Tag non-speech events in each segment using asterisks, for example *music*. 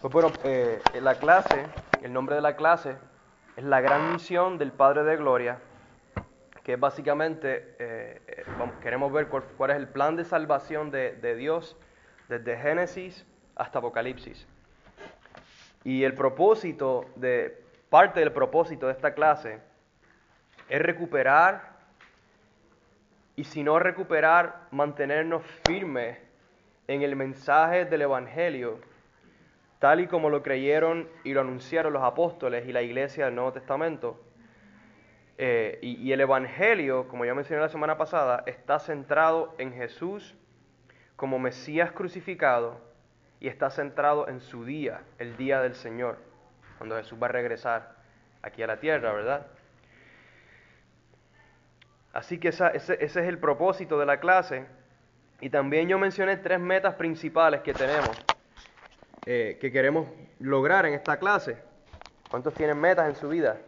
Pues bueno, eh, la clase, el nombre de la clase es la gran misión del Padre de Gloria, que es básicamente, eh, eh, queremos ver cuál, es el plan de salvación de, de Dios desde Génesis hasta Apocalipsis. Y el propósito de, parte del propósito de esta clase es recuperar y si no recuperar, mantenernos firmes en el mensaje del Evangelio tal y como lo creyeron y lo anunciaron los apóstoles y la iglesia del Nuevo Testamento. Eh, y, el Evangelio, como ya mencioné la semana pasada, está centrado en Jesús como Mesías crucificado y está centrado en su día, el día del Señor, cuando Jesús va a regresar aquí a la tierra, ¿verdad? Así que ese, ese es el propósito de la clase. Y también yo mencioné tres metas principales que tenemos eh, que queremos lograr en esta clase. ¿Cuántos tienen metas en su vida?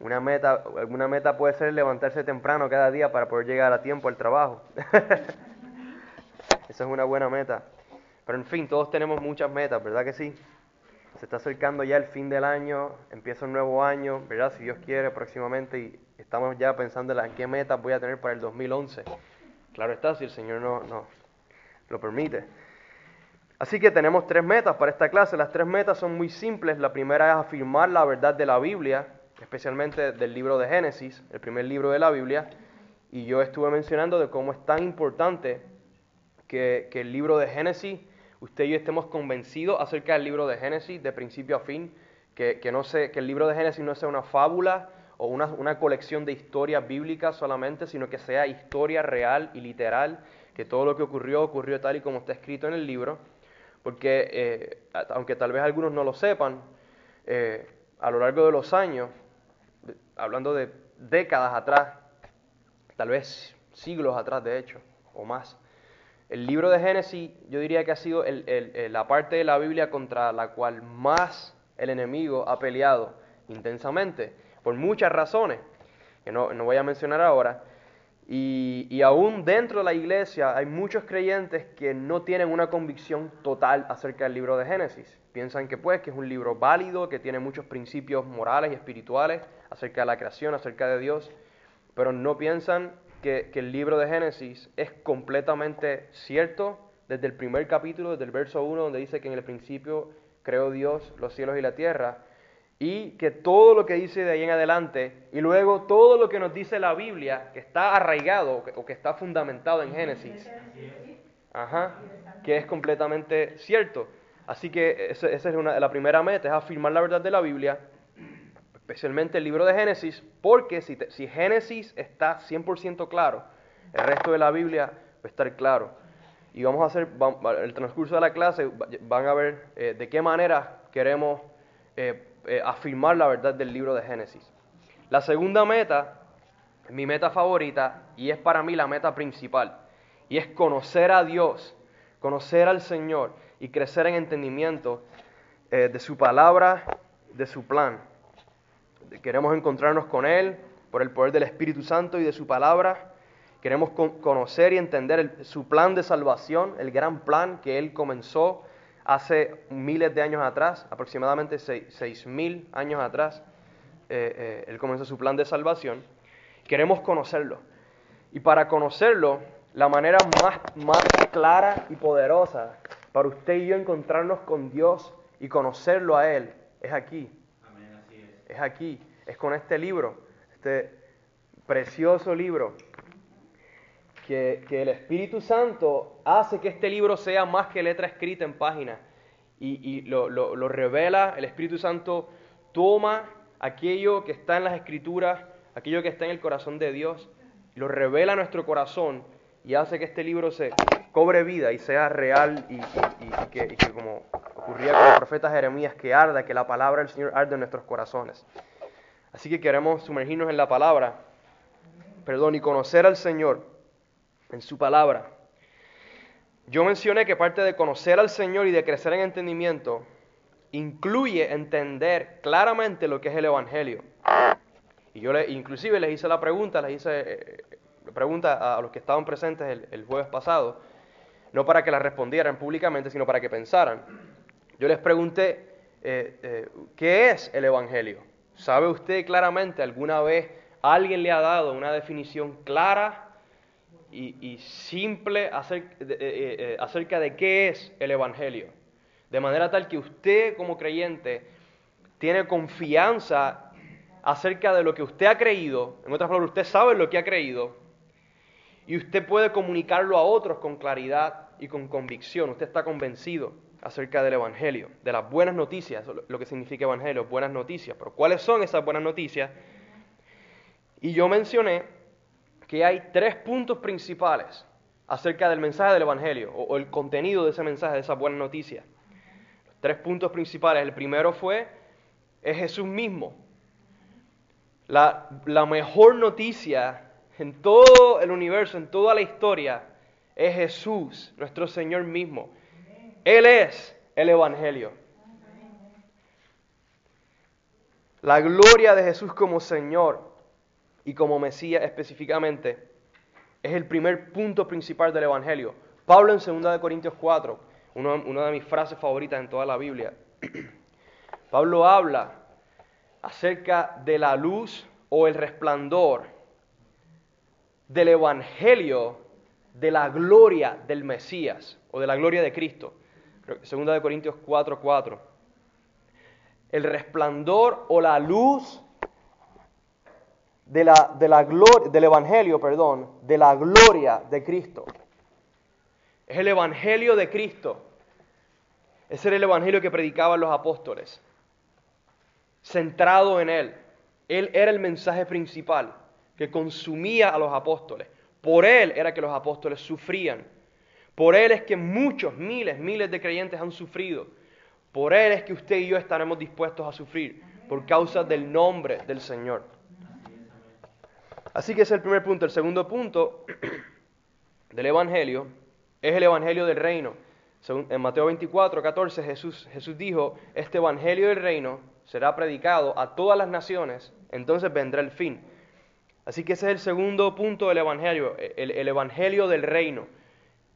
Una meta, alguna meta puede ser levantarse temprano cada día para poder llegar a tiempo al trabajo. *laughs* Esa es una buena meta. Pero en fin, todos tenemos muchas metas, ¿verdad que sí? Se está acercando ya el fin del año, empieza un nuevo año, ¿verdad? Si Dios quiere, próximamente, y estamos ya pensando en qué metas voy a tener para el 2011. Claro está, si el Señor no, no lo permite. Así que tenemos tres metas para esta clase. Las tres metas son muy simples. La primera es afirmar la verdad de la Biblia, especialmente del libro de Génesis, el primer libro de la Biblia. Y yo estuve mencionando de cómo es tan importante que, el libro de Génesis, usted y yo estemos convencidos acerca del libro de Génesis de principio a fin, que, no que el libro de Génesis no sea una fábula o una, una colección de historias bíblicas solamente, sino que sea historia real y literal, que todo lo que ocurrió ocurrió tal y como está escrito en el libro porque eh, aunque tal vez algunos no lo sepan, eh, a lo largo de los años, hablando de décadas atrás, tal vez siglos atrás de hecho, o más, el libro de Génesis yo diría que ha sido la parte de la Biblia contra la cual más el enemigo ha peleado intensamente, por muchas razones, que no, no voy a mencionar ahora, y, aún dentro de la iglesia hay muchos creyentes que no tienen una convicción total acerca del libro de Génesis. Piensan que pues que es un libro válido, que tiene muchos principios morales y espirituales acerca de la creación, acerca de Dios, pero no piensan que, que el libro de Génesis es completamente cierto desde el primer capítulo, desde el verso 1, donde dice que en el principio creó Dios los cielos y la tierra, y que todo lo que dice de ahí en adelante y luego todo lo que nos dice la Biblia que está arraigado o que está fundamentado en Génesis, ajá, que es completamente cierto. Así que esa, es una, la primera meta, es afirmar la verdad de la Biblia, especialmente el libro de Génesis, porque si, si Génesis está 100% claro, el resto de la Biblia va a estar claro. Y vamos a hacer, el transcurso de la clase, van a ver eh, de qué manera queremos eh, eh, afirmar la verdad del libro de Génesis. La segunda meta, mi meta favorita, y es para mí la meta principal, y es conocer a Dios, conocer al Señor y crecer en entendimiento eh, de su palabra, de su plan. Queremos encontrarnos con Él por el poder del Espíritu Santo y de su palabra. Queremos conocer y entender su plan de salvación, el gran plan que Él comenzó hace miles de años atrás, aproximadamente seis, mil años atrás, eh, eh, Él comenzó su plan de salvación. Queremos conocerlo. Y para conocerlo, la manera más, más clara y poderosa para usted y yo encontrarnos con Dios y conocerlo a Él es aquí. es. es aquí, es con este libro, este precioso libro que, el Espíritu Santo hace que este libro sea más que letra escrita en páginas y, lo, revela. El Espíritu Santo toma aquello que está en las Escrituras, aquello que está en el corazón de Dios, lo revela a nuestro corazón y hace que este libro se cobre vida y sea real y, que, que, como ocurría con el profeta Jeremías, que arda, que la palabra del Señor arde en nuestros corazones. Así que queremos sumergirnos en la palabra, perdón, y conocer al Señor en su palabra. Yo mencioné que parte de conocer al Señor y de crecer en entendimiento incluye entender claramente lo que es el Evangelio. Y yo inclusive les hice la pregunta, les hice eh, pregunta a los que estaban presentes el, jueves pasado, no para que la respondieran públicamente, sino para que pensaran. Yo les pregunté, eh, eh, ¿qué es el Evangelio? ¿Sabe usted claramente alguna vez alguien le ha dado una definición clara y, simple acerca de qué es el Evangelio? De manera tal que usted como creyente tiene confianza acerca de lo que usted ha creído, en otras palabras, usted sabe lo que ha creído, y usted puede comunicarlo a otros con claridad y con convicción. Usted está convencido acerca del Evangelio, de las buenas noticias, lo que significa Evangelio, buenas noticias. Pero ¿cuáles son esas buenas noticias? Y yo mencioné que hay tres puntos principales acerca del mensaje del Evangelio o, el contenido de ese mensaje, de esas buenas noticias. Tres puntos principales. El primero fue, es Jesús mismo. La mejor noticia en todo el universo, en toda la historia, es Jesús, nuestro Señor mismo. Él es el Evangelio. La gloria de Jesús como Señor y como Mesías específicamente es el primer punto principal del Evangelio. Pablo en 2 Corintios 4, una de mis frases favoritas en toda la Biblia, *clears throat* Pablo habla acerca de la luz o el resplandor del Evangelio de la gloria del Mesías o de la gloria de Cristo. Segunda de Corintios 4:4. 4. El resplandor o la luz de la, de la gloria, del Evangelio, perdón, de la gloria de Cristo. Es el Evangelio de Cristo. Ese era el Evangelio que predicaban los apóstoles. Centrado en Él. Él era el mensaje principal que consumía a los apóstoles. Por él era que los apóstoles sufrían. Por él es que muchos, miles, miles de creyentes han sufrido. Por él es que usted y yo estaremos dispuestos a sufrir por causa del nombre del Señor. Así que ese es el primer punto. El segundo punto *clears throat* del Evangelio es el Evangelio del reino. En Mateo 24, 14 Jesús, Jesús dijo, este Evangelio del reino será predicado a todas las naciones, entonces vendrá el fin. Así que ese es el segundo punto del Evangelio, el, Evangelio del reino.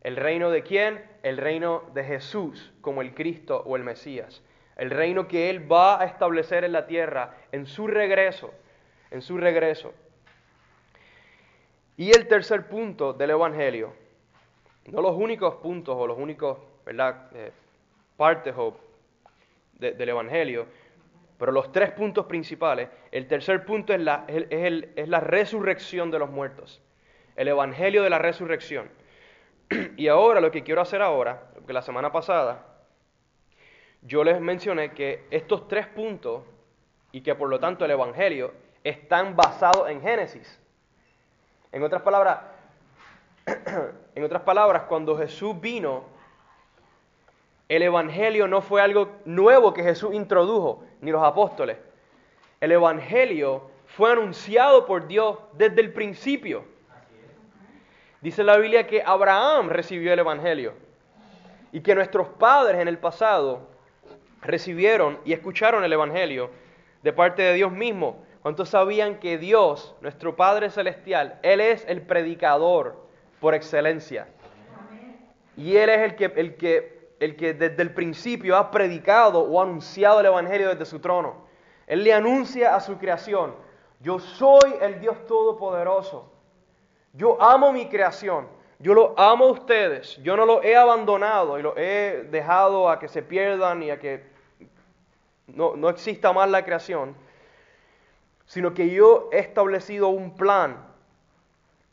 ¿El reino de quién? El reino de Jesús como el Cristo o el Mesías. El reino que Él va a establecer en la tierra en su regreso, en su regreso. Y el tercer punto del Evangelio, no los únicos puntos o los únicos ¿verdad? Eh, partes del Evangelio, pero los tres puntos principales, el tercer punto es la, es, la resurrección de los muertos, el evangelio de la resurrección. *clears throat* Y ahora lo que quiero hacer ahora, porque la semana pasada yo les mencioné que estos tres puntos y que por lo tanto el evangelio están basados en Génesis. En otras palabras, *clears throat* en otras palabras, cuando Jesús vino el Evangelio no fue algo nuevo que Jesús introdujo, ni los apóstoles. El Evangelio fue anunciado por Dios desde el principio. Dice la Biblia que Abraham recibió el Evangelio y que nuestros padres en el pasado recibieron y escucharon el Evangelio de parte de Dios mismo. ¿Cuántos sabían que Dios, nuestro Padre Celestial, Él es el predicador por excelencia? Y Él es el que, el que el que desde el principio ha predicado o anunciado el Evangelio desde su trono. Él le anuncia a su creación, yo soy el Dios Todopoderoso. Yo amo mi creación. Yo lo amo a ustedes. Yo no lo he abandonado y lo he dejado a que se pierdan y a que no, no exista más la creación. Sino que yo he establecido un plan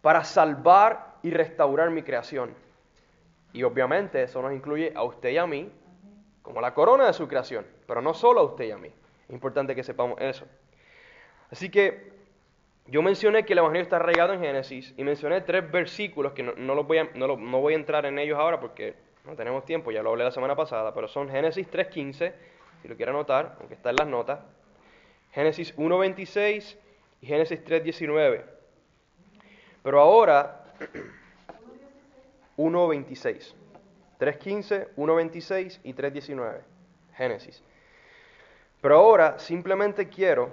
para salvar y restaurar mi creación. Y obviamente eso nos incluye a usted y a mí como la corona de su creación, pero no solo a usted y a mí. Es importante que sepamos eso. Así que yo mencioné que el Evangelio está arraigado en Génesis y mencioné tres versículos que no, voy a, no, voy a entrar en ellos ahora porque no tenemos tiempo, ya lo hablé la semana pasada, pero son Génesis 3.15, si lo quiere anotar, aunque está en las notas, Génesis 1.26 y Génesis 3.19. Pero ahora 1.26. 3.15, 1.26 y 3.19. Génesis. Pero ahora simplemente quiero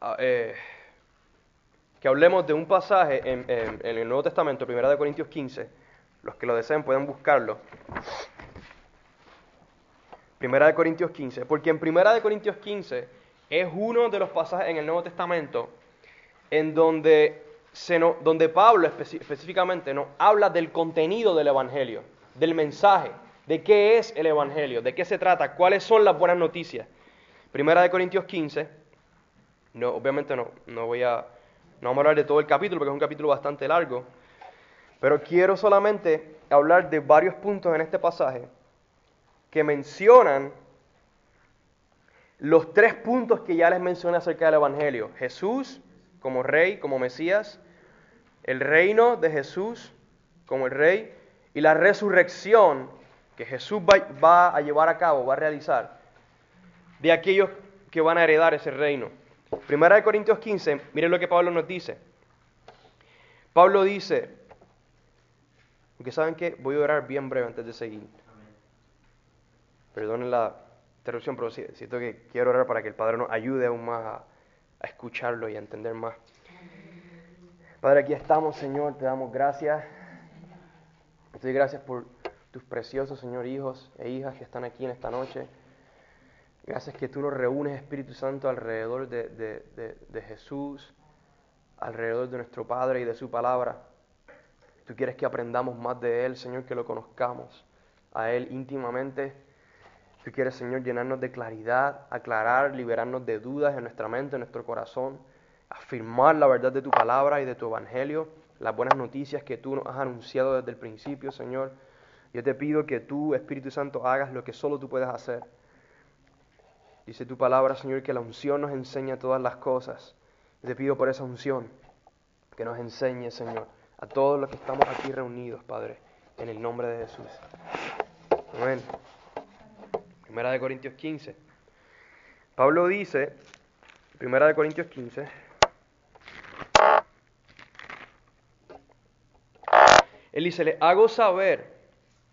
ah, eh, que hablemos de un pasaje en, el Nuevo Testamento, 1 Corintios 15. Los que lo deseen pueden buscarlo. Primera de Corintios 15, porque en Primera de Corintios 15 es uno de los pasajes en el Nuevo Testamento en donde, se donde Pablo específicamente no habla del contenido del Evangelio, del mensaje, de qué es el Evangelio, de qué se trata, cuáles son las buenas noticias. Primera de Corintios 15, no, obviamente no, no voy a, no vamos a hablar de todo el capítulo porque es un capítulo bastante largo, pero quiero solamente hablar de varios puntos en este pasaje que mencionan los tres puntos que ya les mencioné acerca del Evangelio. Jesús como rey, como Mesías, el reino de Jesús como el rey y la resurrección que Jesús va, a llevar a cabo, va a realizar, de aquellos que van a heredar ese reino. Primera de Corintios 15, miren lo que Pablo nos dice. Pablo dice, aunque saben que voy a orar bien breve antes de seguir. Perdonen la interrupción, pero siento que quiero orar para que el Padre nos ayude aún más a, escucharlo y a entender más. Padre, aquí estamos, Señor, te damos gracias. Te doy gracias por tus preciosos, Señor, hijos e hijas que están aquí en esta noche. Gracias que tú nos reúnes, Espíritu Santo, alrededor de, de, de, Jesús, alrededor de nuestro Padre y de su palabra. Tú quieres que aprendamos más de Él, Señor, que lo conozcamos a Él íntimamente. Tú quieres, Señor, llenarnos de claridad, aclarar, liberarnos de dudas en nuestra mente, en nuestro corazón, afirmar la verdad de tu palabra y de tu evangelio, las buenas noticias que tú nos has anunciado desde el principio, Señor. Yo te pido que tú, Espíritu Santo, hagas lo que solo tú puedes hacer. Dice tu palabra, Señor, que la unción nos enseña todas las cosas. Te pido por esa unción que nos enseñe, Señor, a todos los que estamos aquí reunidos, Padre, en el nombre de Jesús. Amén. Primera de Corintios 15. Pablo dice, Primera de Corintios 15, él dice, le hago saber,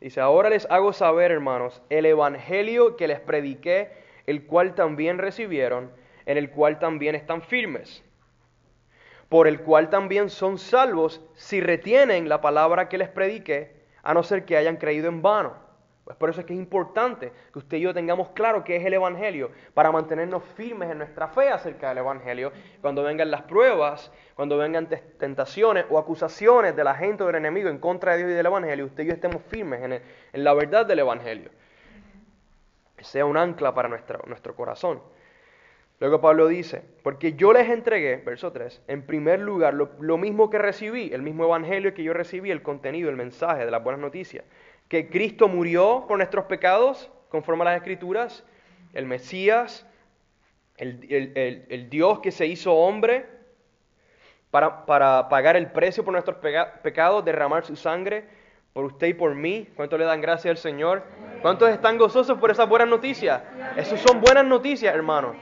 dice, ahora les hago saber, hermanos, el evangelio que les prediqué, el cual también recibieron, en el cual también están firmes, por el cual también son salvos si retienen la palabra que les prediqué, a no ser que hayan creído en vano. Pues por eso es que es importante que usted y yo tengamos claro qué es el Evangelio, para mantenernos firmes en nuestra fe acerca del Evangelio. Cuando vengan las pruebas, cuando vengan tentaciones o acusaciones de la gente o del enemigo en contra de Dios y del Evangelio, usted y yo estemos firmes en, la verdad del Evangelio. Que sea un ancla para nuestro, nuestro corazón. Luego Pablo dice, porque yo les entregué, verso 3, en primer lugar lo, lo mismo que recibí, el mismo Evangelio que yo recibí, el contenido, el mensaje de las buenas noticias que Cristo murió por nuestros pecados, conforme a las Escrituras, el Mesías, el, Dios que se hizo hombre para, pagar el precio por nuestros pecados, derramar su sangre por usted y por mí. ¿Cuánto le dan gracias al Señor? ¿Cuántos están gozosos por esas buenas noticias? Esas son buenas noticias, hermanos.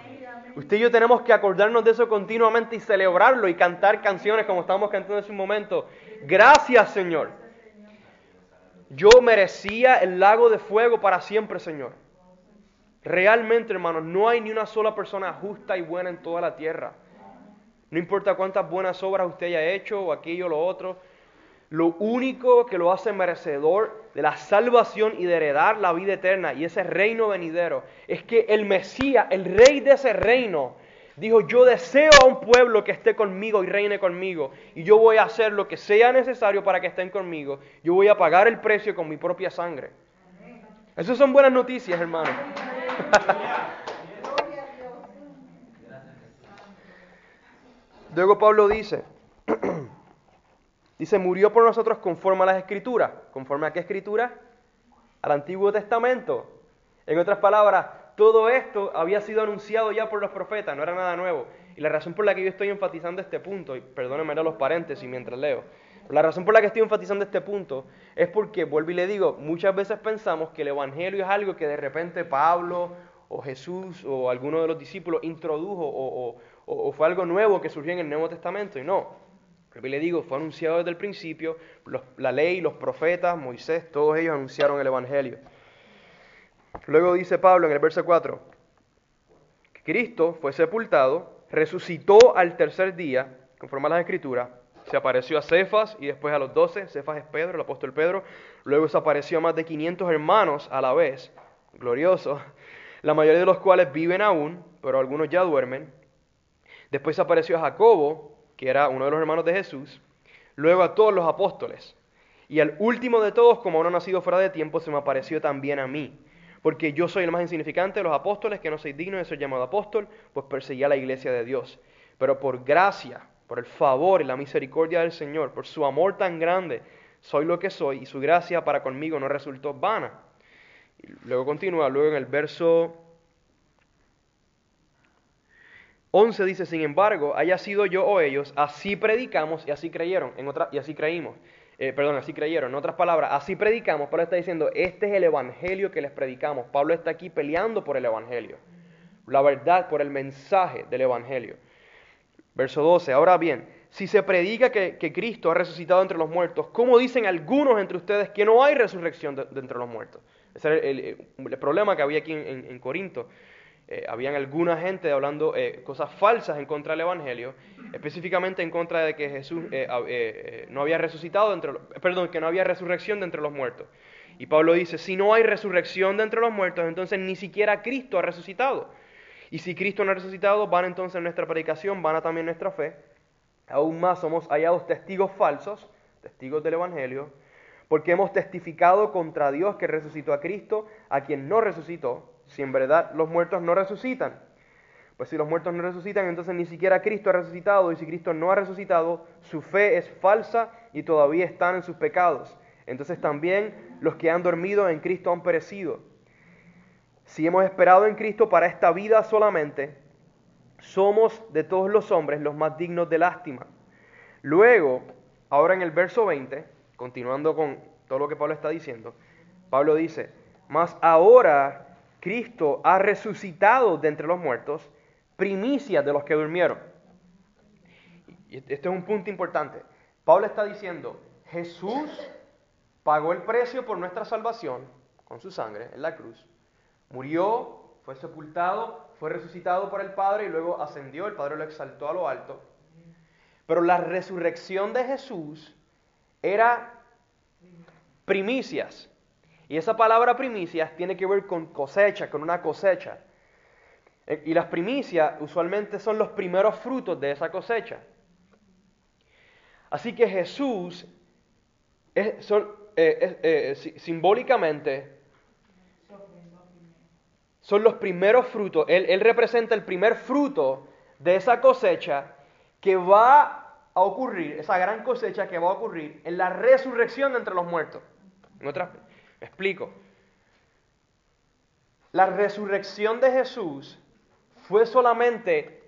Usted y yo tenemos que acordarnos de eso continuamente y celebrarlo y cantar canciones como estamos cantando en ese momento. Gracias, Señor. Yo merecía el lago de fuego para siempre, Señor. Realmente, hermanos, no hay ni una sola persona justa y buena en toda la tierra. No importa cuántas buenas obras usted haya hecho o aquello o lo otro. Lo único que lo hace merecedor de la salvación y de heredar la vida eterna y ese reino venidero es que el Mesías, el rey de ese reino, Dijo, yo deseo a un pueblo que esté conmigo y reine conmigo. Y yo voy a hacer lo que sea necesario para que estén conmigo. Yo voy a pagar el precio con mi propia sangre. Esas son buenas noticias, hermano. *laughs* Luego Pablo dice, *clears throat* dice, murió por nosotros conforme a las escrituras. ¿Conforme a qué escritura? Al Antiguo Testamento. En otras palabras, todo esto había sido anunciado ya por los profetas, no era nada nuevo. Y la razón por la que yo estoy enfatizando este punto, y perdónenme los paréntesis mientras leo, la razón por la que estoy enfatizando este punto es porque, vuelvo y le digo, muchas veces pensamos que el Evangelio es algo que de repente Pablo o Jesús o alguno de los discípulos introdujo o, fue algo nuevo que surgió en el Nuevo Testamento, y no. Vuelvo y le digo, fue anunciado desde el principio, la ley, los profetas, Moisés, todos ellos anunciaron el Evangelio. Luego dice Pablo en el verso 4, que Cristo fue sepultado, resucitó al tercer día, conforme a las escrituras, se apareció a Cefas y después a los doce, Cefas es Pedro, el apóstol Pedro, luego se apareció a más de 500 hermanos a la vez, glorioso, la mayoría de los cuales viven aún, pero algunos ya duermen. Después apareció a Jacobo, que era uno de los hermanos de Jesús, luego a todos los apóstoles. Y al último de todos, como uno nacido fuera de tiempo, se me apareció también a mí. Porque yo soy el más insignificante de los apóstoles, que no soy digno de ser llamado apóstol, pues perseguía la iglesia de Dios. Pero por gracia, por el favor y la misericordia del Señor, por su amor tan grande, soy lo que soy, y su gracia para conmigo no resultó vana. Luego continúa, luego en el verso 11 dice, sin embargo, haya sido yo o ellos, así predicamos y así creyeron, en otra, y así creímos. Eh, perdón, así creyeron. En otras palabras, así predicamos. Pablo está diciendo, este es el evangelio que les predicamos. Pablo está aquí peleando por el evangelio. La verdad, por el mensaje del evangelio. Verso 12. Ahora bien, si se predica que, Cristo ha resucitado entre los muertos, ¿cómo dicen algunos entre ustedes que no hay resurrección de, entre los muertos? Ese era el, problema que había aquí en Corinto. Eh, habían alguna gente hablando eh, cosas falsas en contra del Evangelio, específicamente en contra de que Jesús eh, no había resucitado, entre perdón, que no había resurrección de entre los muertos. Y Pablo dice, si no hay resurrección de entre los muertos, entonces ni siquiera Cristo ha resucitado. Y si Cristo no ha resucitado, van entonces nuestra predicación, van también nuestra fe. Aún más somos hallados testigos falsos, testigos del Evangelio, porque hemos testificado contra Dios que resucitó a Cristo, a quien no resucitó si en verdad los muertos no resucitan. Pues si los muertos no resucitan, entonces ni siquiera Cristo ha resucitado, y si Cristo no ha resucitado, su fe es falsa y todavía están en sus pecados. Entonces también los que han dormido en Cristo han perecido. Si hemos esperado en Cristo para esta vida solamente, somos de todos los hombres los más dignos de lástima. Luego, ahora en el verso 20, continuando con todo lo que Pablo está diciendo, Pablo dice, mas ahora Cristo ha resucitado de entre los muertos, primicias de los que durmieron. Este es un punto importante. Pablo está diciendo, Jesús pagó el precio por nuestra salvación con su sangre en la cruz, murió, fue sepultado, fue resucitado por el Padre y luego ascendió, el Padre lo exaltó a lo alto. Pero la resurrección de Jesús era primicias. Y esa palabra primicias tiene que ver con cosecha, con una cosecha. Eh, y las primicias usualmente son los primeros frutos de esa cosecha. Así que Jesús es, eh, eh, simbólicamente son los primeros frutos. Él, representa el primer fruto de esa cosecha que va a ocurrir, esa gran cosecha que va a ocurrir en la resurrección de entre los muertos. Explico. La resurrección de Jesús fue solamente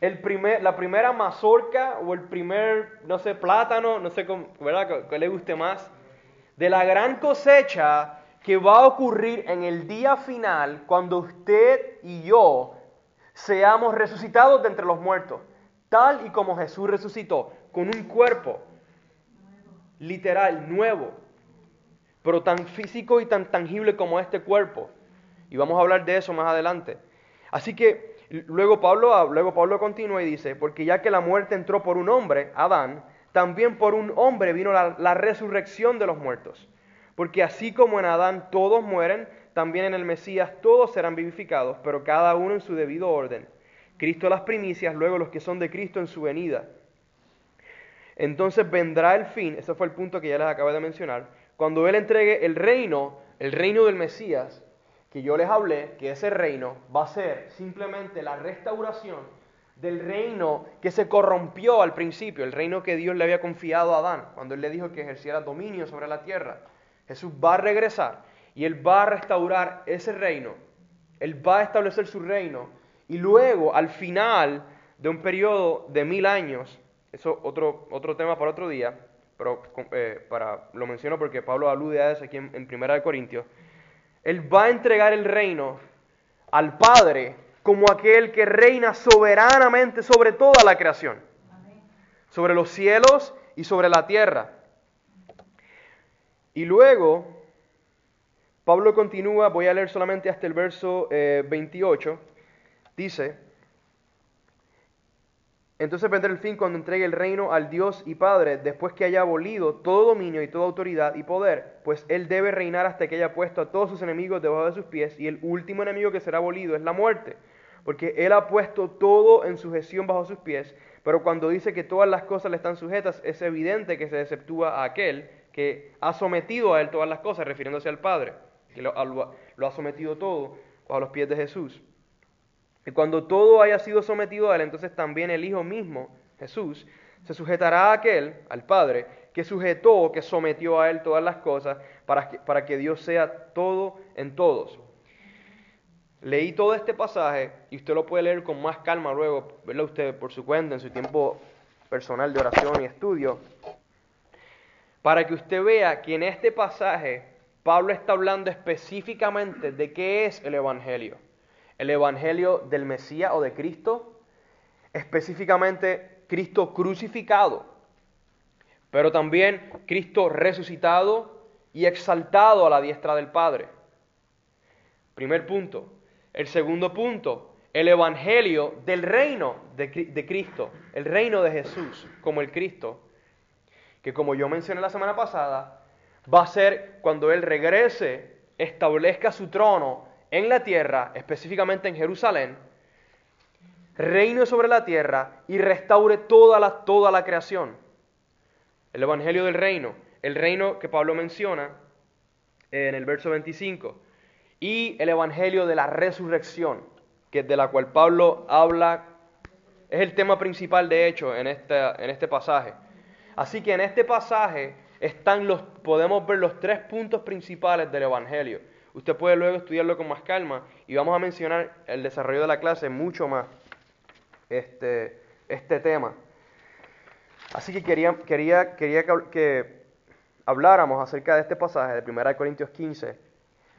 la primera mazorca o el primer, no sé, plátano, no sé cómo, ¿verdad? Que, le guste más, de la gran cosecha que va a ocurrir en el día final cuando usted y yo seamos resucitados de entre los muertos, tal y como Jesús resucitó, con un cuerpo literal, nuevo, pero tan físico y tan tangible como este cuerpo. Y vamos a hablar de eso más adelante. Así que luego Pablo, luego Pablo continúa y dice, porque ya que la muerte entró por un hombre, Adán, también por un hombre vino la, la resurrección de los muertos. Porque así como en Adán todos mueren, también en el Mesías todos serán vivificados, pero cada uno en su debido orden. Cristo las primicias, luego los que son de Cristo en su venida. Entonces vendrá el fin, ese fue el punto que ya les acabo de mencionar, cuando Él entregue el reino, el reino del Mesías, que yo les hablé, que ese reino va a ser simplemente la restauración del reino que se corrompió al principio, el reino que Dios le había confiado a Adán, cuando Él le dijo que ejerciera dominio sobre la tierra. Jesús va a regresar y Él va a restaurar ese reino, Él va a establecer su reino y luego al final de un periodo de mil años, eso otro, otro tema para otro día, pero eh, para, lo menciono porque Pablo alude a eso aquí en, en Primera de Corintios, él va a entregar el reino al Padre como aquel que reina soberanamente sobre toda la creación, sobre los cielos y sobre la tierra. Y luego, Pablo continúa, voy a leer solamente hasta el verso 28, eh, dice, entonces vendrá el fin cuando entregue el reino al Dios y Padre, después que haya abolido todo dominio y toda autoridad y poder, pues Él debe reinar hasta que haya puesto a todos sus enemigos debajo de sus pies, y el último enemigo que será abolido es la muerte, porque Él ha puesto todo en sujeción bajo sus pies, pero cuando dice que todas las cosas le están sujetas, es evidente que se deceptúa a aquel que ha sometido a Él todas las cosas, refiriéndose al Padre, que lo, lo ha sometido todo bajo los pies de Jesús. Y cuando todo haya sido sometido a Él, entonces también el Hijo mismo, Jesús, se sujetará a aquel, al Padre, que sujetó, que sometió a Él todas las cosas, para que, para que Dios sea todo en todos. Leí todo este pasaje y usted lo puede leer con más calma luego, verlo usted por su cuenta, en su tiempo personal de oración y estudio, para que usted vea que en este pasaje Pablo está hablando específicamente de qué es el Evangelio el Evangelio del Mesías o de Cristo, específicamente Cristo crucificado, pero también Cristo resucitado y exaltado a la diestra del Padre. Primer punto. El segundo punto, el Evangelio del reino de, de Cristo, el reino de Jesús como el Cristo, que como yo mencioné la semana pasada, va a ser cuando Él regrese, establezca su trono en la tierra, específicamente en Jerusalén, reine sobre la tierra y restaure toda la, toda la creación. El Evangelio del reino, el reino que Pablo menciona en el verso 25, y el Evangelio de la resurrección, que de la cual Pablo habla, es el tema principal de hecho en, en este pasaje. Así que en este pasaje están los, podemos ver los tres puntos principales del Evangelio. Usted puede luego estudiarlo con más calma y vamos a mencionar el desarrollo de la clase mucho más este, este tema. Así que quería, quería, quería que, habláramos acerca de este pasaje de 1 Corintios 15,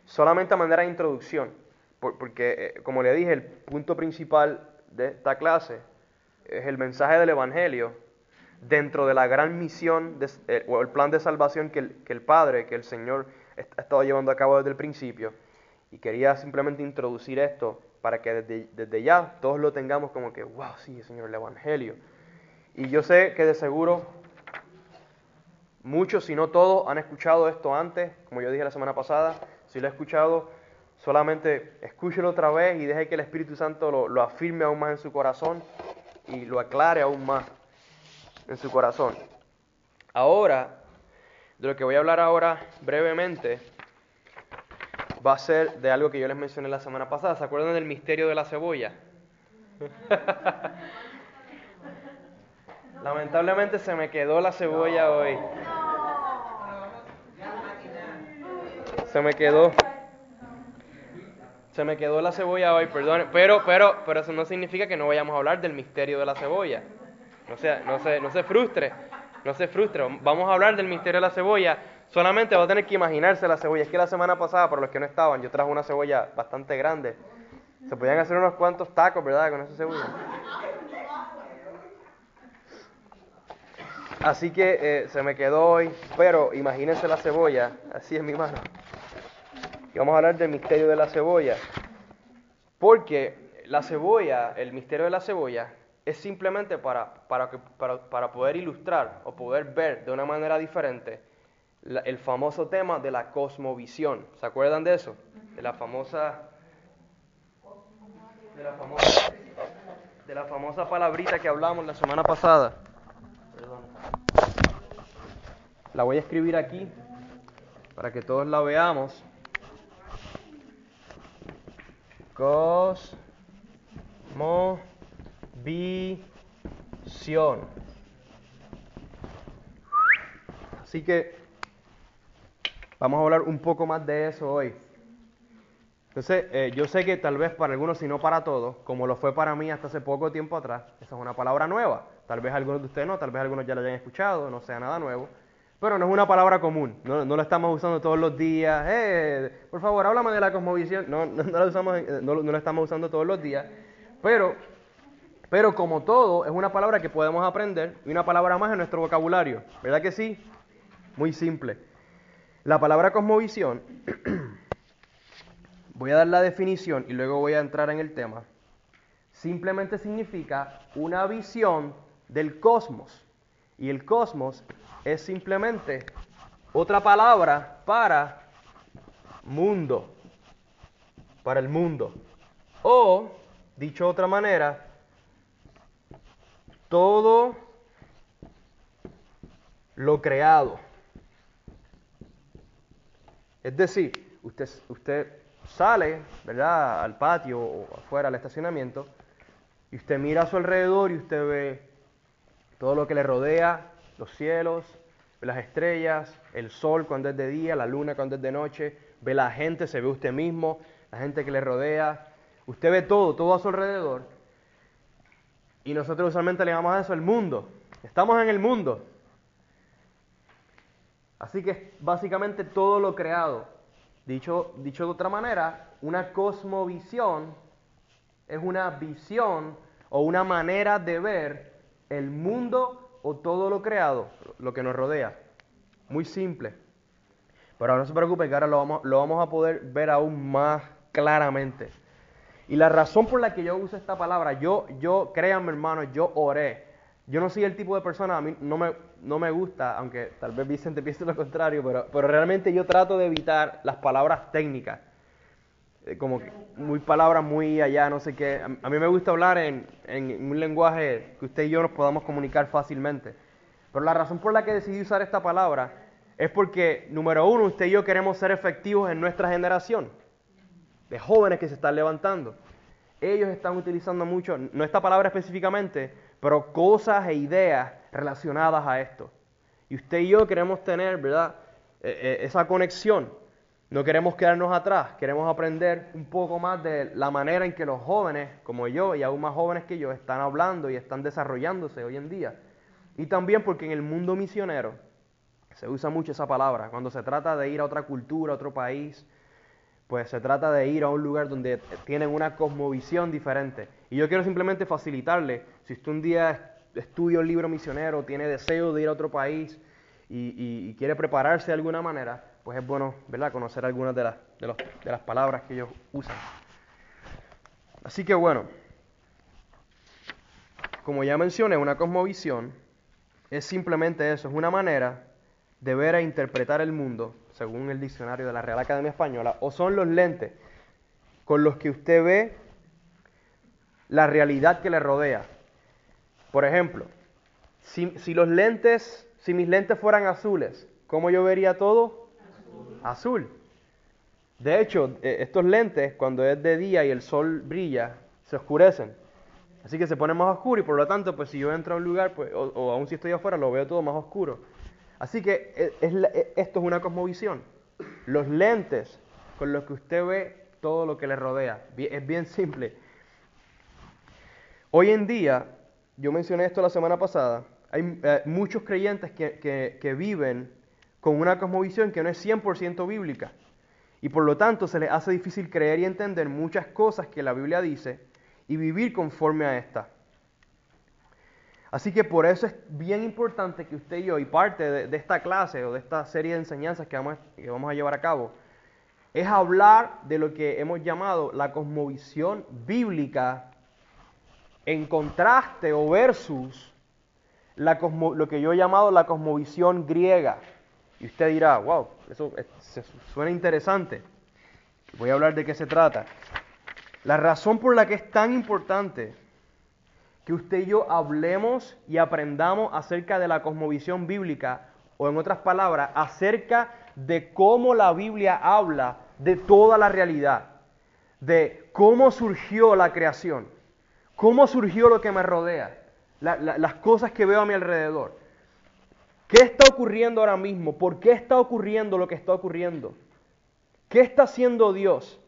solamente a manera de introducción, porque eh, como le dije, el punto principal de esta clase es el mensaje del Evangelio dentro de la gran misión eh, o el plan de salvación que el, que el Padre, que el Señor ha estado llevando a cabo desde el principio y quería simplemente introducir esto para que desde, ya todos lo tengamos como que, wow, sí, Señor, el Evangelio. Y yo sé que de seguro muchos, si no todos, han escuchado esto antes, como yo dije la semana pasada. Si lo he escuchado, solamente escúchelo otra vez y deje que el Espíritu Santo lo, lo afirme aún más en su corazón y lo aclare aún más en su corazón. Ahora, de lo que voy a hablar ahora brevemente va a ser de algo que yo les mencioné la semana pasada. ¿Se acuerdan del misterio de la cebolla? *laughs* Lamentablemente se me quedó la cebolla hoy. Se me quedó. Se me quedó la cebolla hoy, perdón. Pero, pero, pero eso no significa que no vayamos a hablar del misterio de la cebolla. No se, no se, no se frustre no se frustre. Vamos a hablar del misterio de la cebolla. Solamente va a tener que imaginarse la cebolla. Es que la semana pasada, para los que no estaban, yo traje una cebolla bastante grande. Se podían hacer unos cuantos tacos, ¿verdad? Con esa cebolla. Así que eh, se me quedó hoy, pero imagínense la cebolla, así en mi mano. Y vamos a hablar del misterio de la cebolla. Porque la cebolla, el misterio de la cebolla, es simplemente para, para, para, poder ilustrar o poder ver de una manera diferente el famoso tema de la cosmovisión. ¿Se acuerdan de eso? De la famosa, de la famosa, de la famosa palabrita que hablamos la semana pasada. La voy a escribir aquí para que todos la veamos. Cosmo visión. Así que vamos a hablar un poco más de eso hoy. Entonces, eh, yo sé que tal vez para algunos, si no para todos, como lo fue para mí hasta hace poco tiempo atrás, esa es una palabra nueva. Tal vez algunos de ustedes no, tal vez algunos ya la hayan escuchado, no sea nada nuevo. Pero no es una palabra común, no, la estamos usando todos los días. Eh, por favor, háblame de la cosmovisión. No, no, la usamos, no la estamos usando todos los días. Pero pero como todo, es una palabra que podemos aprender y una palabra más en nuestro vocabulario. ¿Verdad que sí? Muy simple. La palabra cosmovisión, *clears throat* voy a dar la definición y luego voy a entrar en el tema. simplemente significa una visión del cosmos. Y el cosmos es simplemente otra palabra para mundo, para el mundo. O, dicho de otra manera, todo lo creado. Es decir, usted, usted sale, ¿verdad?, al patio o afuera al estacionamiento y usted mira a su alrededor y usted ve todo lo que le rodea, los cielos, las estrellas, el sol cuando es de día, la luna cuando es de noche, ve la gente, se ve usted mismo, la gente que le rodea, usted ve todo, todo a su alrededor. Y nosotros usualmente le llamamos a eso el mundo. Estamos en el mundo. Así que básicamente todo lo creado. Dicho, dicho de otra manera, una cosmovisión es una visión o una manera de ver el mundo o todo lo creado, lo que nos rodea. Muy simple. Pero no se preocupen que ahora lo vamos, lo vamos a poder ver aún más claramente. Y la razón por la que yo uso esta palabra, yo, yo, créanme hermano, yo oré. Yo no soy el tipo de persona, a mí no me, no me gusta, aunque tal vez Vicente piense lo contrario, pero, pero realmente yo trato de evitar las palabras técnicas. Eh, como que muy palabras muy allá, no sé qué. A, mí me gusta hablar en, en, un lenguaje que usted y yo nos podamos comunicar fácilmente. Pero la razón por la que decidí usar esta palabra es porque, número uno, usted y yo queremos ser efectivos en nuestra generación, de jóvenes que se están levantando. Ellos están utilizando mucho, no esta palabra específicamente, pero cosas e ideas relacionadas a esto. Y usted y yo queremos tener, ¿verdad?, e, e, esa conexión. No queremos quedarnos atrás, queremos aprender un poco más de la manera en que los jóvenes, como yo y aún más jóvenes que yo, están hablando y están desarrollándose hoy en día. Y también porque en el mundo misionero se usa mucho esa palabra. Cuando se trata de ir a otra cultura, a otro país, pues se trata de ir a un lugar donde tienen una cosmovisión diferente. Y yo quiero simplemente facilitarle, si usted un día estudia un libro misionero, tiene deseo de ir a otro país y, quiere prepararse de alguna manera, pues es bueno ¿verdad? conocer algunas de las, de, de las palabras que ellos usan. Así que bueno, como ya mencioné, una cosmovisión es simplemente eso, es una manera de ver e interpretar el mundo según el diccionario de la Real Academia Española, o son los lentes con los que usted ve la realidad que le rodea. Por ejemplo, si, los lentes, si mis lentes fueran azules, ¿cómo yo vería todo? Azul. De hecho, eh, estos lentes, cuando es de día y el sol brilla, se oscurecen. Así que se ponen más oscuro y por lo tanto, pues si yo entro a un lugar, pues, o, o aún si estoy afuera, lo veo todo más oscuro. Así que e, e, esto es una cosmovisión. Los lentes con los que usted ve todo lo que le rodea. Es bien simple. Hoy en día, yo mencioné esto la semana pasada, hay eh, muchos creyentes que, que, viven con una cosmovisión que no es 100% bíblica. Y por lo tanto se les hace difícil creer y entender muchas cosas que la Biblia dice y vivir conforme a esta. Así que por eso es bien importante que usted y yo, y parte de, esta clase o de esta serie de enseñanzas que vamos, a llevar a cabo, es hablar de lo que hemos llamado la cosmovisión bíblica en contraste o versus la lo que yo he llamado la cosmovisión griega. Y usted dirá, wow, eso suena interesante. Voy a hablar de qué se trata. La razón por la que es tan importante que usted y yo hablemos y aprendamos acerca de la cosmovisión bíblica, o en otras palabras, acerca de cómo la Biblia habla de toda la realidad, de cómo surgió la creación, cómo surgió lo que me rodea, las cosas que veo a mi alrededor. ¿Qué está ocurriendo ahora mismo? ¿Por qué está ocurriendo lo que está ocurriendo? ¿Qué está haciendo Dios?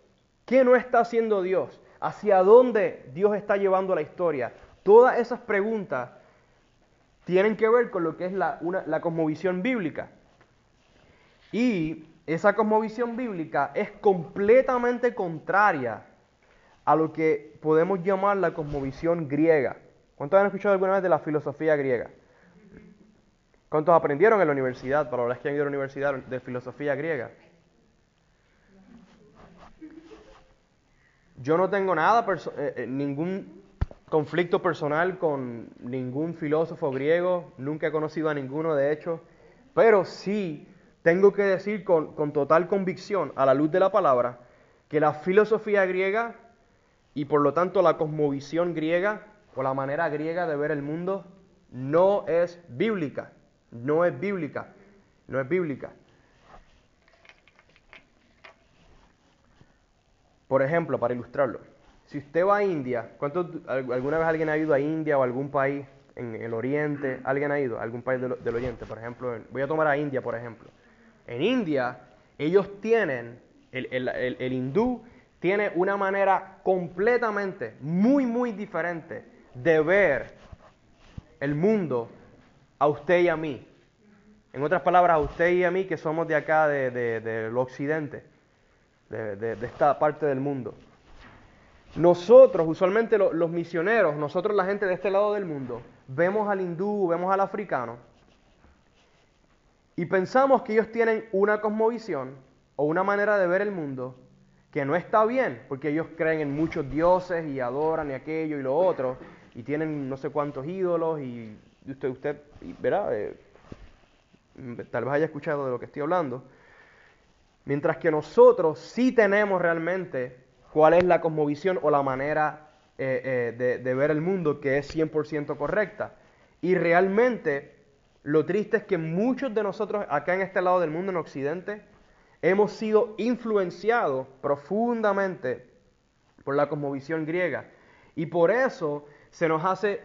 ¿Qué no está haciendo Dios? ¿Hacia dónde Dios está llevando la historia? Todas esas preguntas tienen que ver con lo que es la, la cosmovisión bíblica. Y esa cosmovisión bíblica es completamente contraria a lo que podemos llamar la cosmovisión griega. ¿Cuántos han escuchado alguna vez de la filosofía griega? ¿Cuántos aprendieron en la universidad, para los que han ido a la universidad de filosofía griega? Yo no tengo nada, eh, eh, ningún conflicto personal con ningún filósofo griego, nunca he conocido a ninguno de hecho, pero sí tengo que decir con, con total convicción, a la luz de la palabra, que la filosofía griega y por lo tanto la cosmovisión griega o la manera griega de ver el mundo no es bíblica, no es bíblica, no es bíblica. Por ejemplo, para ilustrarlo, si usted va a India, ¿cuánto, ¿alguna vez alguien ha ido a India o algún país en el Oriente? ¿Alguien ha ido a algún país del, Oriente? Por ejemplo, voy a tomar a India, por ejemplo. En India, ellos tienen, el, el, el hindú tiene una manera completamente, muy, muy diferente de ver el mundo a usted y a mí. En otras palabras, a usted y a mí que somos de acá, del de, occidente, de, esta parte del mundo. Nosotros, usualmente los misioneros, nosotros la gente de este lado del mundo, vemos al hindú, vemos al africano, y pensamos que ellos tienen una cosmovisión o una manera de ver el mundo que no está bien, porque ellos creen en muchos dioses y adoran y aquello y lo otro, y tienen no sé cuántos ídolos y usted, usted verá, eh, tal vez haya escuchado de lo que estoy hablando. Mientras que nosotros sí tenemos realmente cuál es la cosmovisión o la manera eh, eh, de, de, ver el mundo que es 100% correcta. Y realmente lo triste es que muchos de nosotros acá en este lado del mundo, en Occidente, hemos sido influenciados profundamente por la cosmovisión griega. Y por eso se nos hace,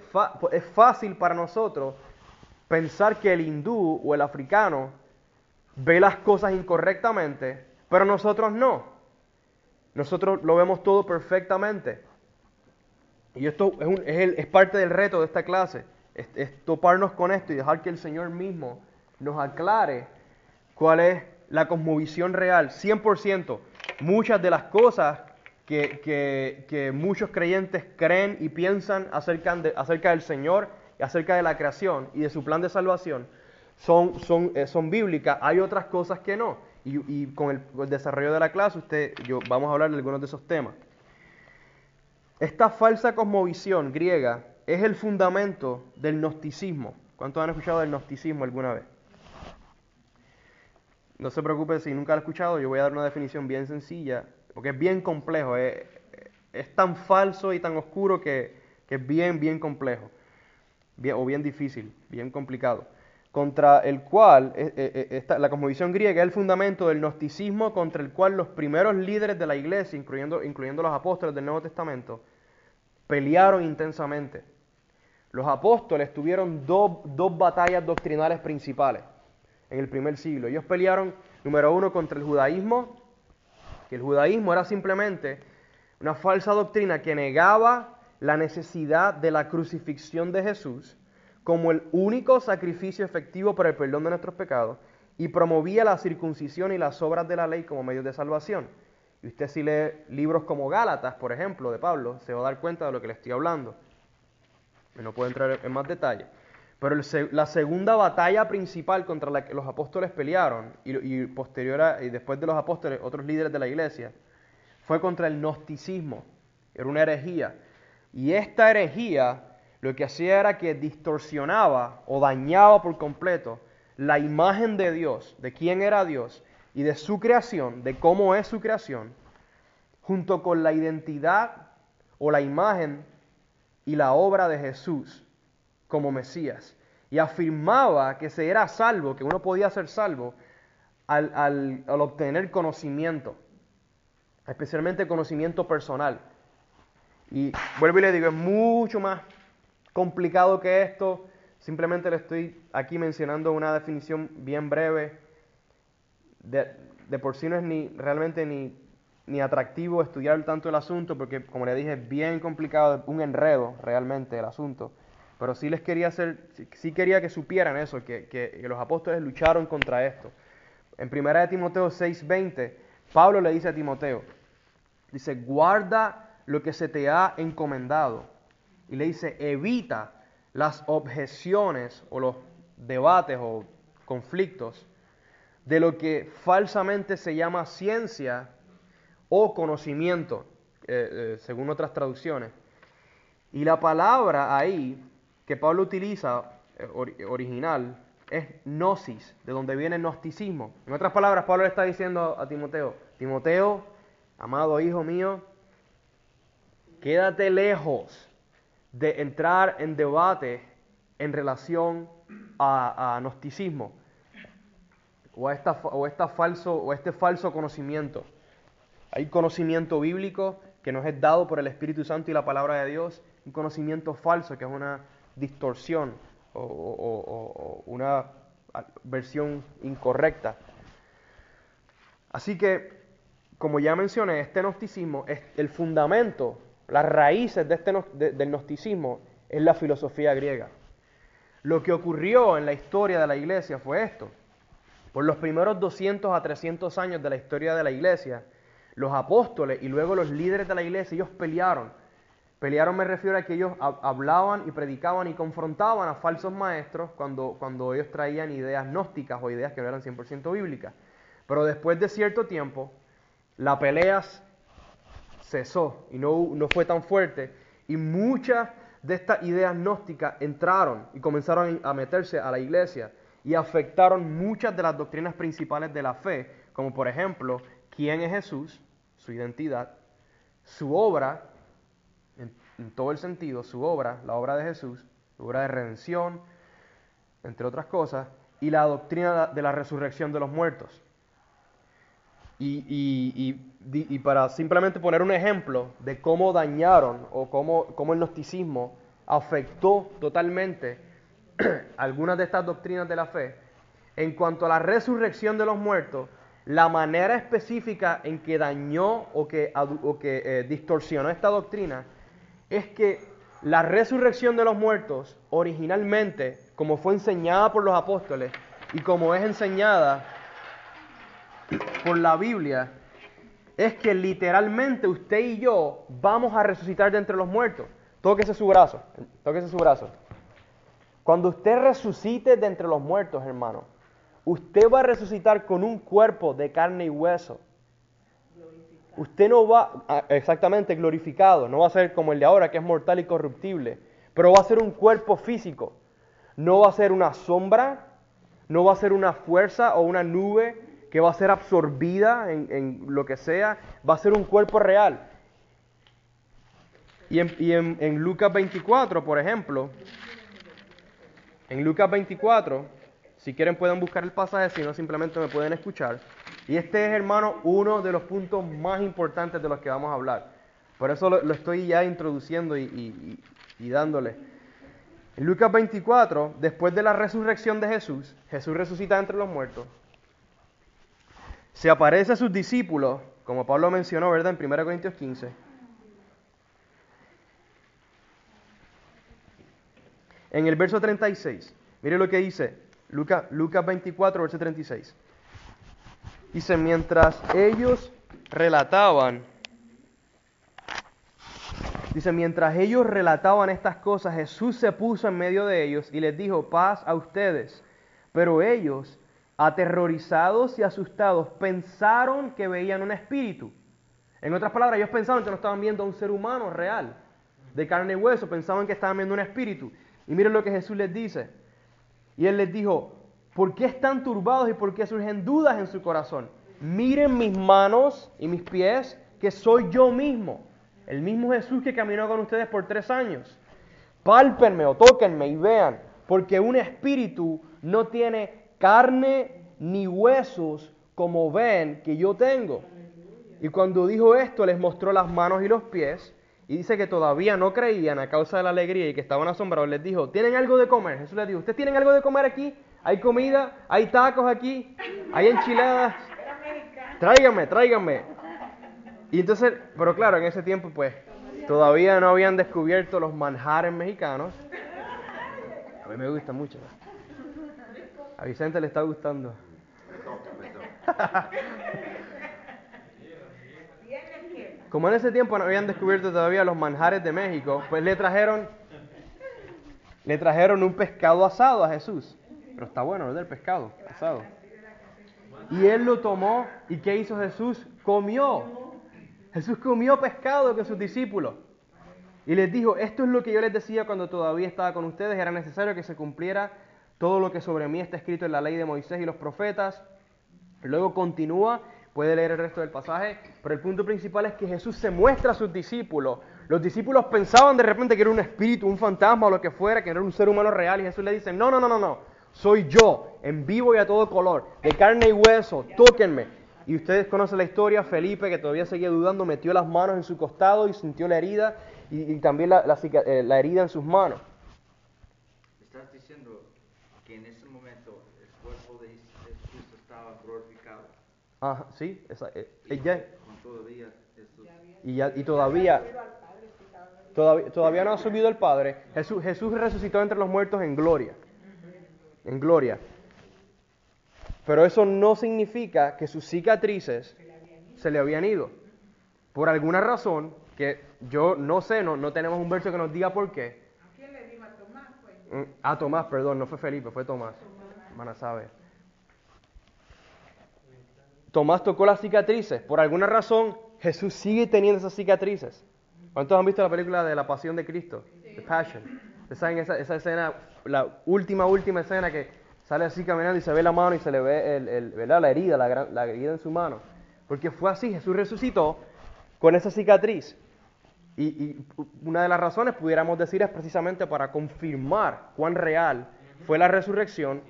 es fácil para nosotros pensar que el hindú o el africano ve las cosas incorrectamente, pero nosotros no. Nosotros lo vemos todo perfectamente. Y esto es, es, parte del reto de esta clase, es, toparnos con esto y dejar que el Señor mismo nos aclare cuál es la cosmovisión real, 100%. Muchas de las cosas que, muchos creyentes creen y piensan acerca, de, acerca del Señor y acerca de la creación y de su plan de salvación son, eh, son bíblicas. Hay otras cosas que no. Y, con el, desarrollo de la clase usted, yo, vamos a hablar de algunos de esos temas. Esta falsa cosmovisión griega es el fundamento del gnosticismo. ¿Cuántos han escuchado del gnosticismo alguna vez? No se preocupe si nunca lo ha escuchado, yo voy a dar una definición bien sencilla porque es bien complejo, es, tan falso y tan oscuro que, es bien, bien complejo, o bien difícil, bien complicado, contra el cual eh, eh, eh, la cosmovisión griega es el fundamento del gnosticismo contra el cual los primeros líderes de la iglesia, incluyendo, incluyendo los apóstoles del Nuevo Testamento, pelearon intensamente. Los apóstoles tuvieron dos, dos batallas doctrinales principales en el primer siglo. Ellos pelearon, número uno, contra el judaísmo que el judaísmo era simplemente una falsa doctrina que negaba la necesidad de la crucifixión de Jesús como el único sacrificio efectivo para el perdón de nuestros pecados y promovía la circuncisión y las obras de la ley como medios de salvación. Y usted si lee libros como Gálatas, por ejemplo, de Pablo, se va a dar cuenta de lo que le estoy hablando. No puedo entrar en más detalle. Pero la segunda batalla principal contra la que los apóstoles pelearon, y, posterior y después de los apóstoles, otros líderes de la iglesia, fue contra el gnosticismo. Era una herejía. Y esta herejía lo que hacía era que distorsionaba o dañaba por completo la imagen de Dios, de quién era Dios y de su creación, de cómo es su creación, junto con la identidad o la imagen y la obra de Jesús como Mesías. Y afirmaba que se era salvo, que uno podía ser salvo al, obtener conocimiento, especialmente conocimiento personal. Y vuelvo y le digo, es mucho más complicado que esto. Simplemente le estoy aquí mencionando una definición bien breve. De, de por sí no es ni realmente ni, ni, atractivo estudiar tanto el asunto, porque como le dije, es bien complicado, un enredo realmente el asunto. Pero sí les quería hacer, sí quería que supieran eso, que, los apóstoles lucharon contra esto. En 1 de Timoteo 6:20, Pablo le dice a Timoteo, dice, guarda lo que se te ha encomendado. Y le dice, evita las objeciones o los debates o conflictos de lo que falsamente se llama ciencia o conocimiento, eh, eh, según otras traducciones Y la palabra ahí que Pablo utiliza, eh, original, es gnosis, de donde viene el gnosticismo. En otras palabras, Pablo le está diciendo a Timoteo, Timoteo, amado hijo mío, quédate lejos de entrar en debate en relación a, gnosticismo o a, esta, o, esta falso, o este falso conocimiento. Hay conocimiento bíblico que nos es dado por el Espíritu Santo y la palabra de Dios, un conocimiento falso que es una distorsión o, una versión incorrecta. Así que, como ya mencioné, este gnosticismo es el fundamento, las raíces de este, del gnosticismo es la filosofía griega. Lo que ocurrió en la historia de la iglesia fue esto. Por los primeros 200 a 300 años de la historia de la iglesia, los apóstoles y luego los líderes de la iglesia, ellos pelearon. Pelearon me refiero a que ellos hablaban y predicaban y confrontaban a falsos maestros cuando, cuando ellos traían ideas gnósticas o ideas que no eran 100% bíblicas. Pero después de cierto tiempo, la pelea cesó y no, no fue tan fuerte y muchas de estas ideas gnósticas entraron y comenzaron a meterse a la iglesia y afectaron muchas de las doctrinas principales de la fe, como por ejemplo, quién es Jesús, su identidad, su obra, en, todo el sentido, su obra, la obra de Jesús, su obra de redención, entre otras cosas, y la doctrina de la resurrección de los muertos. Y, para simplemente poner un ejemplo de cómo dañaron o cómo, cómo el gnosticismo afectó totalmente *clears throat* algunas de estas doctrinas de la fe, en cuanto a la resurrección de los muertos, la manera específica en que dañó o que, que eh, distorsionó esta doctrina es que la resurrección de los muertos, originalmente, como fue enseñada por los apóstoles y como es enseñada por la Biblia, es que literalmente usted y yo vamos a resucitar de entre los muertos. Tóquese su brazo, tóquese su brazo. Cuando usted resucite de entre los muertos, hermano, usted va a resucitar con un cuerpo de carne y hueso. Usted no va, exactamente, glorificado, no va a ser como el de ahora, que es mortal y corruptible, pero va a ser un cuerpo físico. No va a ser una sombra, no va a ser una fuerza o una nube que va a ser absorbida en, lo que sea, va a ser un cuerpo real. Y, en, Lucas 24, por ejemplo, en Lucas 24, si quieren pueden buscar el pasaje, si no simplemente me pueden escuchar. Y este es, hermano, uno de los puntos más importantes de los que vamos a hablar. Por eso lo, estoy ya introduciendo y, y, dándole. En Lucas 24, después de la resurrección de Jesús, Jesús resucita entre los muertos, se aparece a sus discípulos, como Pablo mencionó, ¿verdad? En 1 Corintios 15 En el verso 36, mire lo que dice Lucas, Lucas 24, verso 36. Dice, mientras ellos relataban, dice, mientras ellos relataban estas cosas, Jesús se puso en medio de ellos y les dijo, paz a ustedes. Pero ellos, aterrorizados y asustados, pensaron que veían un espíritu. En otras palabras, ellos pensaban que no estaban viendo a un ser humano real, de carne y hueso, pensaban que estaban viendo un espíritu. Y miren lo que Jesús les dice. Y Él les dijo, ¿por qué están turbados y por qué surgen dudas en su corazón? Miren mis manos y mis pies, que soy yo mismo. El mismo Jesús que caminó con ustedes por tres años. Pálpenme o tóquenme y vean, porque un espíritu no tiene carne ni huesos como ven que yo tengo. Y cuando dijo esto, les mostró las manos y los pies. Y dice que todavía no creían a causa de la alegría y que estaban asombrados. Les dijo, ¿tienen algo de comer? Jesús les dijo, ¿ustedes tienen algo de comer aquí? ¿Hay comida? ¿Hay tacos aquí? ¿Hay enchiladas? Tráiganme, tráiganme. Y entonces, pero claro, en ese tiempo pues todavía no habían descubierto los manjares mexicanos. A mí me gusta mucho. A Vicente le está gustando. Como en ese tiempo no habían descubierto todavía los manjares de México, pues le trajeron, le trajeron un pescado asado a Jesús. Pero está bueno, ¿verdad? El pescado asado. Y él lo tomó y ¿qué hizo Jesús? Comió. Jesús comió pescado con sus discípulos. Y les dijo, esto es lo que yo les decía cuando todavía estaba con ustedes, era necesario que se cumpliera todo lo que sobre mí está escrito en la ley de Moisés y los profetas. Luego continúa, puede leer el resto del pasaje, pero el punto principal es que Jesús se muestra a sus discípulos. Los discípulos pensaban de repente que era un espíritu, un fantasma o lo que fuera, que era un ser humano real, y Jesús le dice, no, no, no, no, no, soy yo, en vivo y a todo color, de carne y hueso, tóquenme. Y ustedes conocen la historia, Felipe, que todavía seguía dudando, metió las manos en su costado y sintió la herida, y, también la, herida en sus manos. Estás diciendo que en ese momento el cuerpo de Jesús estaba glorificado. Ajá, sí, esa, eh, y, todavía y, ya, y todavía, todavía, todavía no ha subido el Padre. Jesús, Jesús resucitó entre los muertos en gloria. En gloria. Pero eso no significa que sus cicatrices se le habían ido. Por alguna razón, que yo no sé, no, no tenemos un verso que nos diga por qué. ¿A quién le dijo a Tomás? Pues? Mm, a Tomás, perdón, no fue Felipe, fue Tomás. Tomás. sabe. Tomás tocó las cicatrices. Por alguna razón, Jesús sigue teniendo esas cicatrices. ¿Cuántos han visto la película de la Pasión de Cristo? The Passion. ¿Saben esa, esa escena, la última, última escena que sale así caminando y se ve la mano y se le ve el, la herida, la, la herida en su mano? Porque fue así, Jesús resucitó con esa cicatriz. Y, una de las razones, pudiéramos decir, es precisamente para confirmar cuán real fue la resurrección,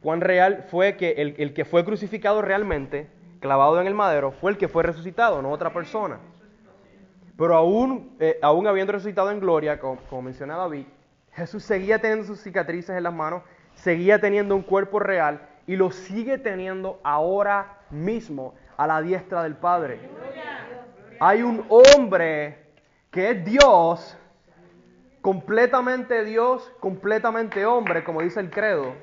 cuán real fue que el, que fue crucificado realmente, clavado en el madero, fue el que fue resucitado, no otra persona. Pero aún, eh, aún habiendo resucitado en gloria, como, como menciona David, Jesús seguía teniendo sus cicatrices en las manos, seguía teniendo un cuerpo real y lo sigue teniendo ahora mismo a la diestra del Padre. Hay un hombre que es Dios, completamente Dios, completamente hombre, como dice el credo,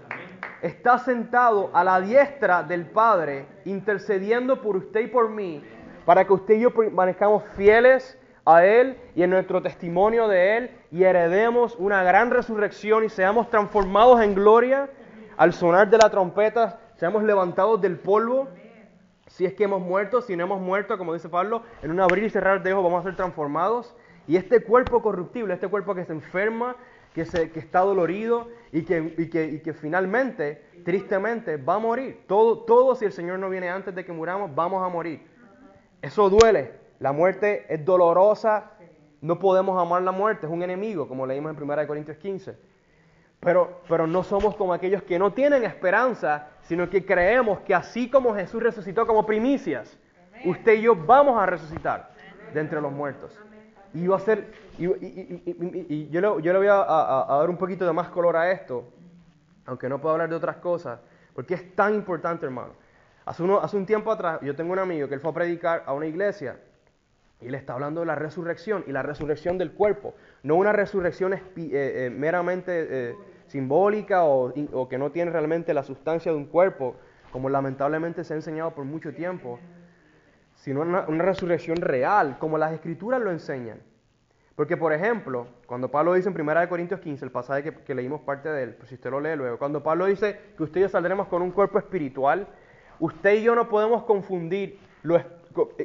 está sentado a la diestra del Padre, intercediendo por usted y por mí, para que usted y yo permanezcamos fieles a Él y en nuestro testimonio de Él y heredemos una gran resurrección y seamos transformados en gloria al sonar de la trompeta, seamos levantados del polvo. Si es que hemos muerto, si no hemos muerto, como dice Pablo, en un abrir y cerrar de ojos vamos a ser transformados y este cuerpo corruptible, este cuerpo que se enferma, que, está dolorido y que, finalmente, tristemente, va a morir. Todo, todo, si el Señor no viene antes de que muramos, vamos a morir. Eso duele. La muerte es dolorosa. No podemos amar la muerte. Es un enemigo, como leímos en 1 Corintios 15. Pero, pero no somos como aquellos que no tienen esperanza, sino que creemos que así como Jesús resucitó como primicias, usted y yo vamos a resucitar de entre los muertos. Y a ser, y, yo, le, yo le voy a, dar un poquito de más color a esto, aunque no puedo hablar de otras cosas, porque es tan importante, hermano. Hace, uno, hace un tiempo atrás, yo tengo un amigo que él fue a predicar a una iglesia y le está hablando de la resurrección y la resurrección del cuerpo, no una resurrección eh, eh, meramente eh, simbólica o, o que no tiene realmente la sustancia de un cuerpo, como lamentablemente se ha enseñado por mucho tiempo sino una, resurrección real, como las escrituras lo enseñan. Porque, por ejemplo, cuando Pablo dice en 1 Corintios 15, el pasaje que, leímos parte de él, si usted lo lee luego, cuando Pablo dice que usted y yo saldremos con un cuerpo espiritual, usted y yo no podemos confundir, lo,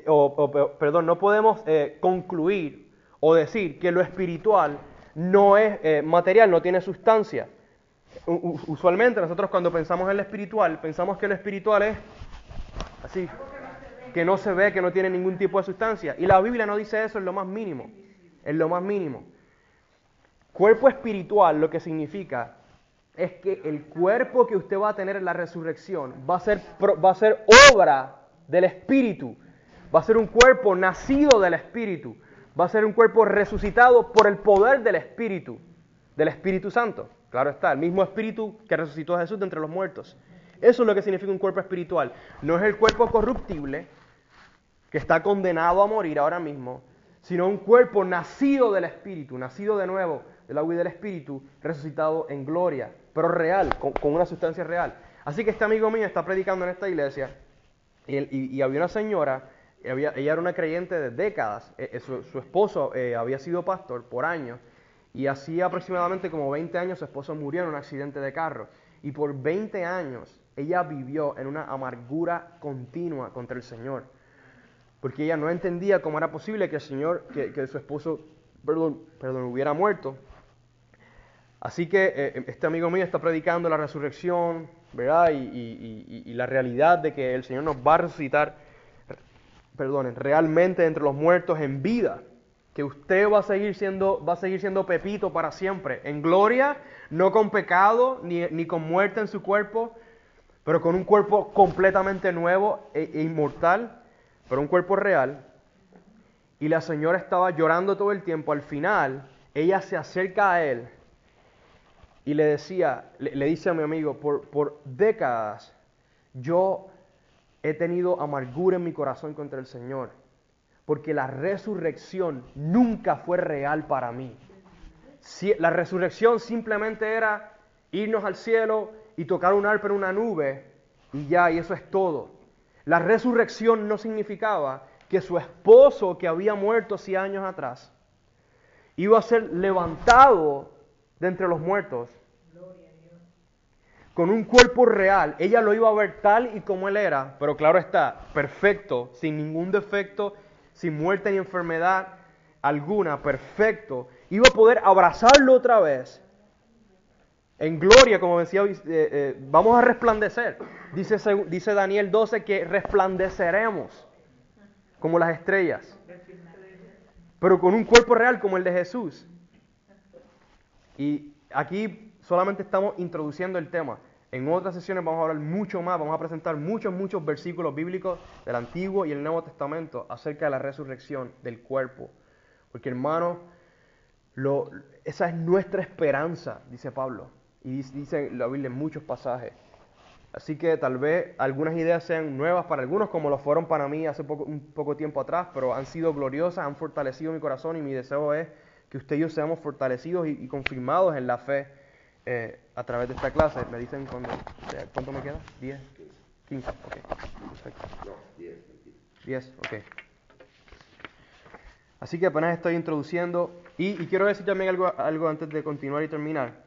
o, perdón, no podemos eh, concluir o decir que lo espiritual no es eh, material, no tiene sustancia. usualmente nosotros cuando pensamos en lo espiritual, pensamos que lo espiritual es así, que no se ve, que no tiene ningún tipo de sustancia. Y la Biblia no dice eso en lo más mínimo, en lo más mínimo. Cuerpo espiritual lo que significa es que el cuerpo que usted va a tener en la resurrección va a ser, va a ser obra del Espíritu, va a ser un cuerpo nacido del Espíritu, va a ser un cuerpo resucitado por el poder del Espíritu, del Espíritu Santo. Claro está, el mismo Espíritu que resucitó a Jesús de entre los muertos. Eso es lo que significa un cuerpo espiritual. No es el cuerpo corruptible, que está condenado a morir ahora mismo, sino un cuerpo nacido del Espíritu, nacido de nuevo del agua y del Espíritu, resucitado en gloria, pero real, con, una sustancia real. Así que este amigo mío está predicando en esta iglesia y, había una señora, ella era una creyente de décadas, eh, eh, su, esposo eh, había sido pastor por años y hacía aproximadamente como 20 años su esposo murió en un accidente de carro y por 20 años ella vivió en una amargura continua contra el Señor porque ella no entendía cómo era posible que el Señor, que, su esposo perdón, perdón, hubiera muerto. Así que eh, este amigo mío está predicando la resurrección, ¿verdad? Y la realidad de que el Señor nos va a resucitar, perdonen, realmente entre los muertos en vida. Que usted va a seguir siendo, va a seguir siendo Pepito para siempre, en gloria, no con pecado ni, ni con muerte en su cuerpo, pero con un cuerpo completamente nuevo e, e inmortal, pero un cuerpo real. Y la señora estaba llorando todo el tiempo. Al final, ella se acerca a él y le decía, le, dice a mi amigo, por, por décadas yo he tenido amargura en mi corazón contra el Señor, porque la resurrección nunca fue real para mí. Si- la resurrección simplemente era irnos al cielo y tocar un arpa en una nube y ya, y eso es todo. La resurrección no significaba que su esposo que había muerto 100 años atrás iba a ser levantado de entre los muertos con un cuerpo real. Ella lo iba a ver tal y como él era, pero claro está, perfecto, sin ningún defecto, sin muerte ni enfermedad alguna, perfecto. Iba a poder abrazarlo otra vez. En gloria, como decía, eh, eh, vamos a resplandecer. Dice, dice Daniel 12 que resplandeceremos como las estrellas, pero con un cuerpo real como el de Jesús. Y aquí solamente estamos introduciendo el tema. En otras sesiones vamos a hablar mucho más, vamos a presentar muchos, muchos versículos bíblicos del Antiguo y el Nuevo Testamento acerca de la resurrección del cuerpo. Porque hermano, lo- esa es nuestra esperanza, dice Pablo. Y dice, la Biblia en muchos pasajes. Así que tal vez algunas ideas sean nuevas para algunos, como lo fueron para mí hace poco, un poco tiempo atrás, pero han sido gloriosas, han fortalecido mi corazón y mi deseo es que usted y yo seamos fortalecidos y, y confirmados en la fe eh, a través de esta clase. Me dicen cuándo, eh, cuánto me queda, 10, 15, ok, perfecto. 10, ok. Así que apenas estoy introduciendo y, y quiero decir también algo, algo antes de continuar y terminar.